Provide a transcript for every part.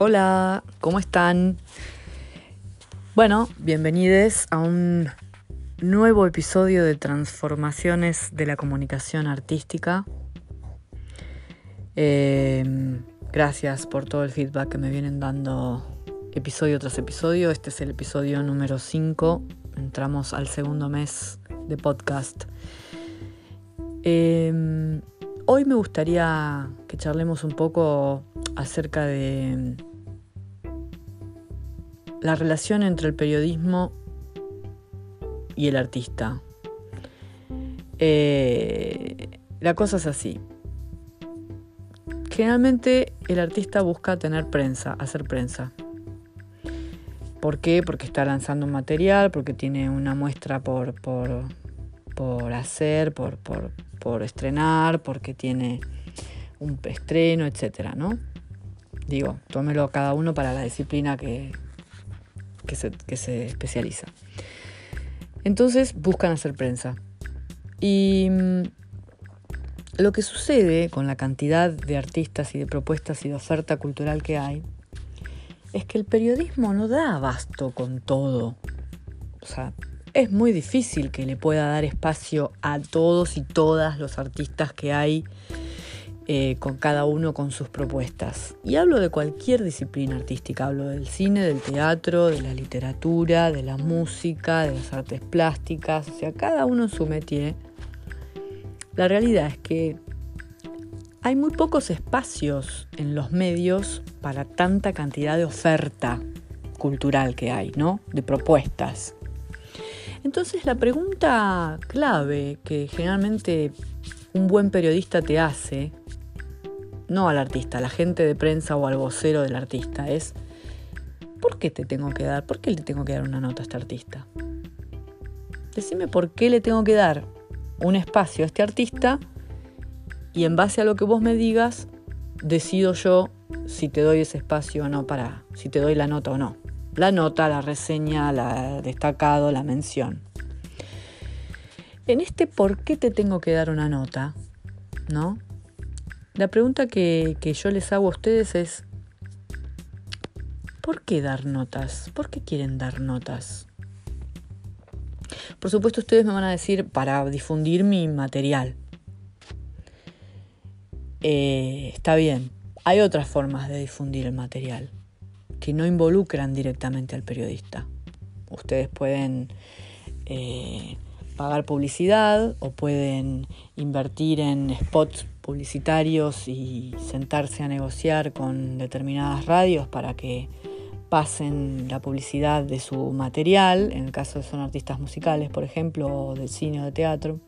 Hola, ¿cómo están? Bueno, bienvenidos a un nuevo episodio de Transformaciones de la Comunicación Artística. Em, gracias por todo el feedback que me vienen dando episodio tras episodio. Este es el episodio número 5. Entramos al segundo mes de podcast. Em, hoy me gustaría que charlemos un poco acerca de la relación entre el periodismo y el artista. Eh, la cosa es así. Generalmente el artista busca tener prensa, hacer prensa. ¿Por qué? Porque está lanzando un material, porque tiene una muestra por, por, por hacer, por, por, por, estrenar, porque tiene un estreno, etcétera, ¿no? Digo, tómelo cada uno para la disciplina que, que se, especializa. Entonces buscan hacer prensa. Y mm, lo que sucede con la cantidad de artistas y de propuestas y de oferta cultural que hay es que el periodismo no da abasto con todo. O sea, es muy difícil que le pueda dar espacio a todos y todas los artistas que hay eh, con cada uno con sus propuestas. Y hablo de cualquier disciplina artística, hablo del cine, del teatro, de la literatura, de la música, de las artes plásticas, o sea, cada uno en su métier. La realidad es que hay muy pocos espacios en los medios para tanta cantidad de oferta cultural que hay, ¿no? De propuestas. Entonces la pregunta clave que generalmente un buen periodista te hace no al artista, a la gente de prensa o al vocero del artista, es ¿por qué te tengo que dar? ¿Por qué le tengo que dar una nota a este artista? Decime por qué le tengo que dar un espacio a este artista y en base a lo que vos me digas, decido yo si te doy ese espacio o no para, si te doy la nota o no. La nota, la reseña, la destacado, la mención. En este por qué te tengo que dar una nota, ¿no? La pregunta que, yo les hago a ustedes es, ¿por qué dar notas? ¿Por qué quieren dar notas? Por supuesto ustedes me van a decir para difundir mi material. Eh, está bien, hay otras formas de difundir el material que no involucran directamente al periodista. Ustedes pueden eh, pagar publicidad o pueden invertir en spots publicitarios y sentarse a negociar con determinadas radios para que pasen la publicidad de su material, en el caso de son artistas musicales, por ejemplo, o del cine o de teatro.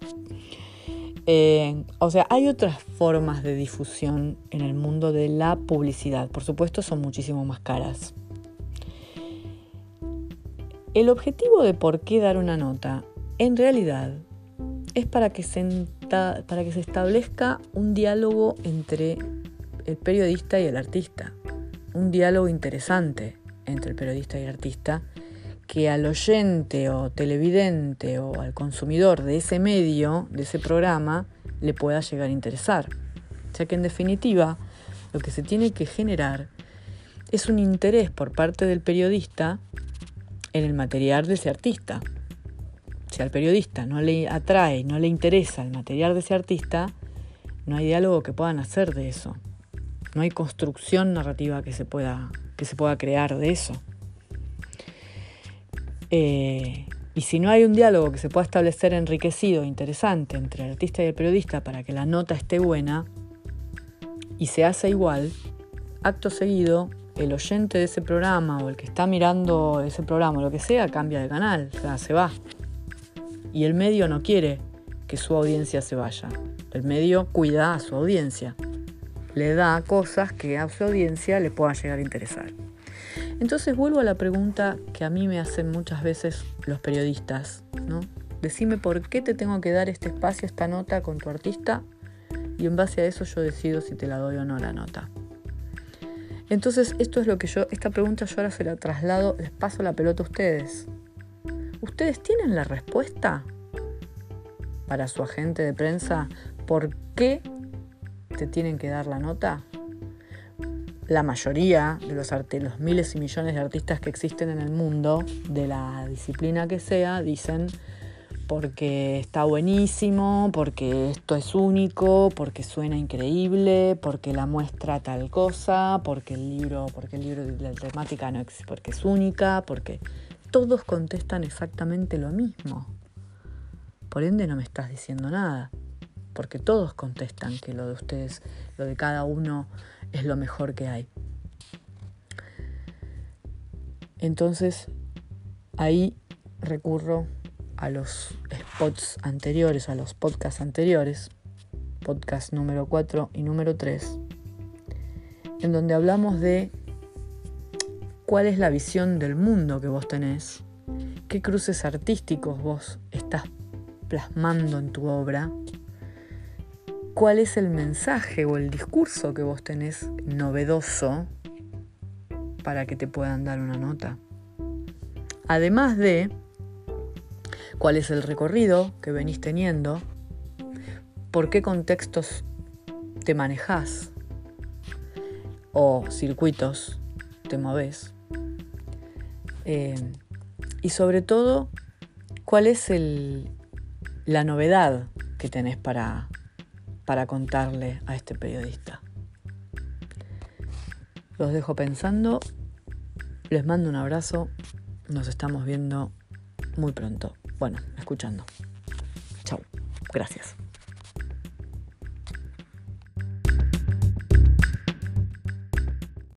Eh, o sea, hay otras formas de difusión en el mundo de la publicidad. Por supuesto, son muchísimo más caras. El objetivo de por qué dar una nota, en realidad, es para que, se, para que se establezca un diálogo entre el periodista y el artista. Un diálogo interesante entre el periodista y el artista que al oyente o televidente o al consumidor de ese medio, de ese programa, le pueda llegar a interesar. Ya que en definitiva lo que se tiene que generar es un interés por parte del periodista en el material de ese artista si al periodista no le atrae, no le interesa el material de ese artista, no hay diálogo que puedan hacer de eso. No hay construcción narrativa que se pueda, que se pueda crear de eso. Eh, y si no hay un diálogo que se pueda establecer enriquecido, interesante entre el artista y el periodista para que la nota esté buena, y se hace igual, acto seguido, el oyente de ese programa o el que está mirando ese programa o lo que sea, cambia de canal, o sea, se va. Y el medio no quiere que su audiencia se vaya. El medio cuida a su audiencia. Le da cosas que a su audiencia le puedan llegar a interesar. Entonces vuelvo a la pregunta que a mí me hacen muchas veces los periodistas, ¿no? Decime por qué te tengo que dar este espacio, esta nota con tu artista y en base a eso yo decido si te la doy o no la nota. Entonces esto es lo que yo, esta pregunta yo ahora se la traslado, les paso la pelota a ustedes. ¿Ustedes tienen la respuesta para su agente de prensa por qué te tienen que dar la nota? la mayoría de los, los miles y millones de artistas que existen en el mundo, de la disciplina que sea, dicen porque está buenísimo, porque esto es único, porque suena increíble, porque la muestra tal cosa, porque el libro, porque el libro de la temática no porque es única, porque todos contestan exactamente lo mismo. Por ende no me estás diciendo nada, porque todos contestan que lo de ustedes, lo de cada uno es lo mejor que hay. Entonces, ahí recurro a los spots anteriores, a los podcasts anteriores, podcast número 4 y número 3, en donde hablamos de cuál es la visión del mundo que vos tenés, qué cruces artísticos vos estás plasmando en tu obra, cuál es el mensaje o el discurso que vos tenés novedoso para que te puedan dar una nota. Además de cuál es el recorrido que venís teniendo, por qué contextos te manejás o circuitos te moves. Eh, y sobre todo, cuál es la novedad que tenés para, para contarle a este periodista. Los dejo pensando, les mando un abrazo, nos estamos viendo muy pronto bueno, escuchando. Chao. Gracias.